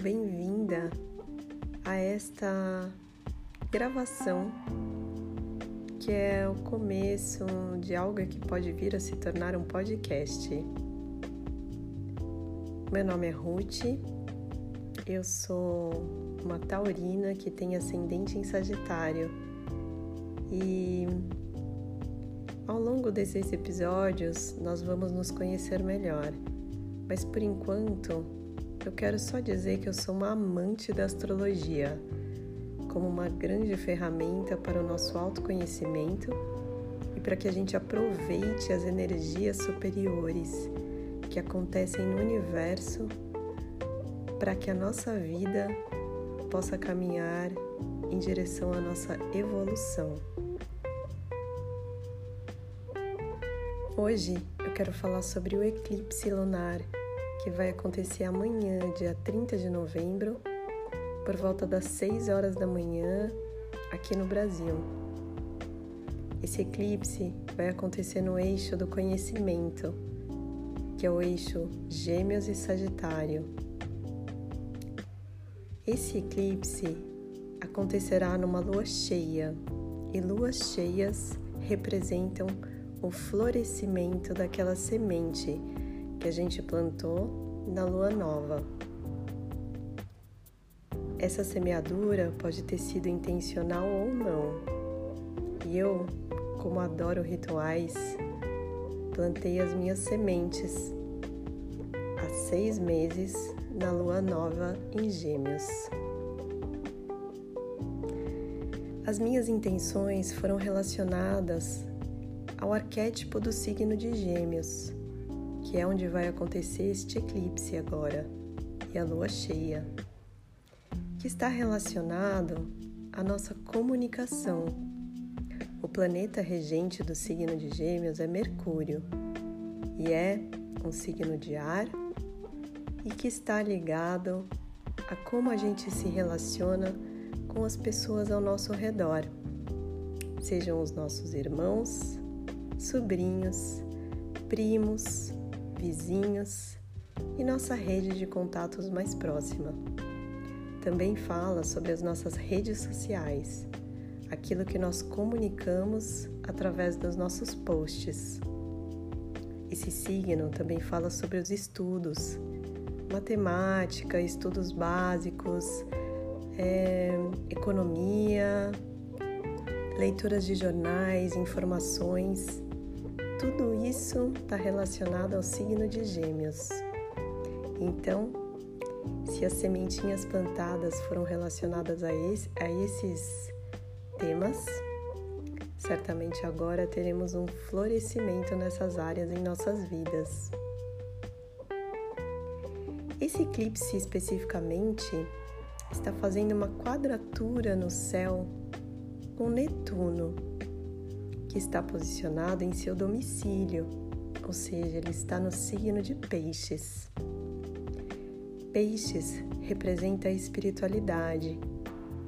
bem-vinda a esta gravação que é o começo de algo que pode vir a se tornar um podcast. Meu nome é Ruth, eu sou uma taurina que tem ascendente em Sagitário e ao longo desses episódios nós vamos nos conhecer melhor, mas por enquanto eu quero só dizer que eu sou uma amante da astrologia, como uma grande ferramenta para o nosso autoconhecimento e para que a gente aproveite as energias superiores que acontecem no universo para que a nossa vida possa caminhar em direção à nossa evolução. Hoje eu quero falar sobre o eclipse lunar que vai acontecer amanhã, dia 30 de novembro, por volta das 6 horas da manhã, aqui no Brasil. Esse eclipse vai acontecer no eixo do conhecimento, que é o eixo Gêmeos e Sagitário. Esse eclipse acontecerá numa lua cheia, e luas cheias representam o florescimento daquela semente que a gente plantou na lua nova. Essa semeadura pode ter sido intencional ou não. E eu, como adoro rituais, plantei as minhas sementes há seis meses na lua nova em Gêmeos. As minhas intenções foram relacionadas ao arquétipo do signo de Gêmeos que é onde vai acontecer este eclipse agora, e a lua cheia, que está relacionado à nossa comunicação. O planeta regente do signo de Gêmeos é Mercúrio e é um signo de ar e que está ligado a como a gente se relaciona com as pessoas ao nosso redor, sejam os nossos irmãos, sobrinhos, primos, vizinhos e nossa rede de contatos mais próxima. Também fala sobre as nossas redes sociais, aquilo que nós comunicamos através dos nossos posts. Esse signo também fala sobre os estudos, matemática, estudos básicos, é, economia, leituras de jornais, informações tudo isso está relacionado ao signo de Gêmeos. Então, se as sementinhas plantadas foram relacionadas a, esse, a esses temas, certamente agora teremos um florescimento nessas áreas em nossas vidas. Esse eclipse especificamente está fazendo uma quadratura no céu com Netuno, que está posicionado em seu domicílio, ou seja, ele está no signo de Peixes. Peixes representa a espiritualidade,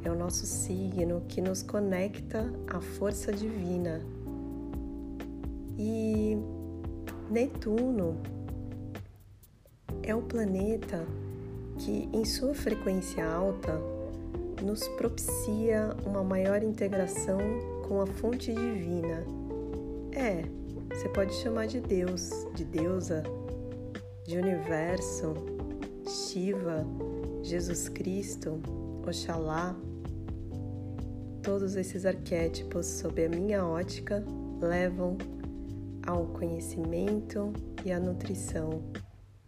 é o nosso signo que nos conecta à força divina. E Netuno é o planeta que, em sua frequência alta, nos propicia uma maior integração com a fonte divina. É, você pode chamar de Deus, de deusa, de universo, Shiva, Jesus Cristo, Oxalá. Todos esses arquétipos, sob a minha ótica, levam ao conhecimento e à nutrição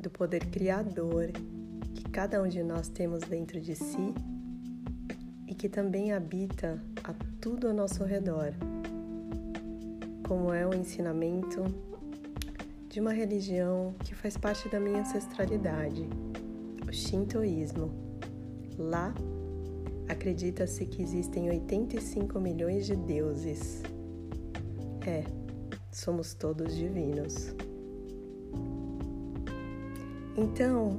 do poder criador que cada um de nós temos dentro de si e que também habita a tudo ao nosso redor, como é o ensinamento de uma religião que faz parte da minha ancestralidade, o Shintoísmo. Lá, acredita-se que existem 85 milhões de deuses. É, somos todos divinos. Então,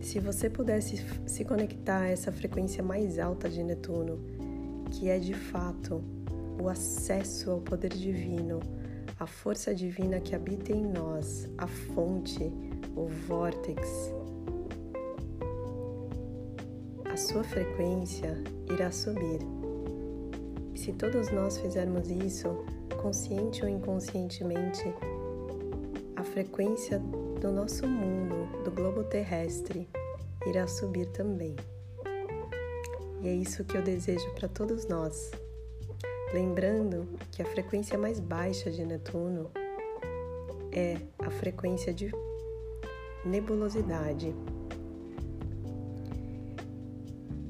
se você pudesse se conectar a essa frequência mais alta de Netuno, que é de fato o acesso ao poder divino, a força divina que habita em nós, a fonte, o vórtex, sua frequência irá subir. E se todos nós fizermos isso, consciente ou inconscientemente, a frequência do nosso mundo, do globo terrestre, irá subir também. E é isso que eu desejo para todos nós. Lembrando que a frequência mais baixa de Netuno é a frequência de nebulosidade.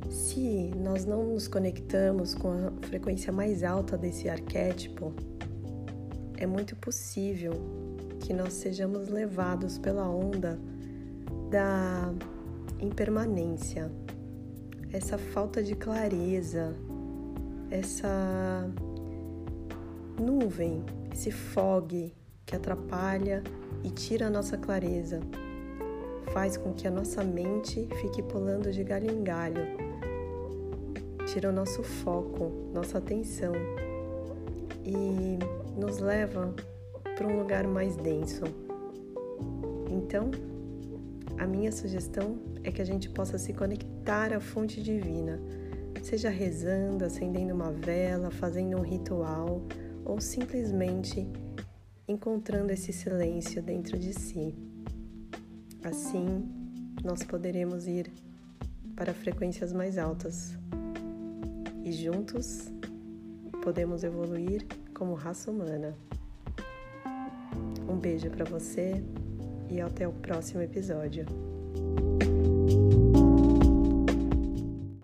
Se nós não nos conectamos com a frequência mais alta desse arquétipo, é muito possível que nós sejamos levados pela onda da impermanência, essa falta de clareza, essa nuvem, esse fog que atrapalha e tira a nossa clareza, faz com que a nossa mente fique pulando de galho em galho, tira o nosso foco, nossa atenção e nos leva para um lugar mais denso. Então, a minha sugestão é que a gente possa se conectar à fonte divina, seja rezando, acendendo uma vela, fazendo um ritual ou simplesmente encontrando esse silêncio dentro de si. Assim, nós poderemos ir para frequências mais altas e juntos podemos evoluir como raça humana. Um beijo para você e até o próximo episódio.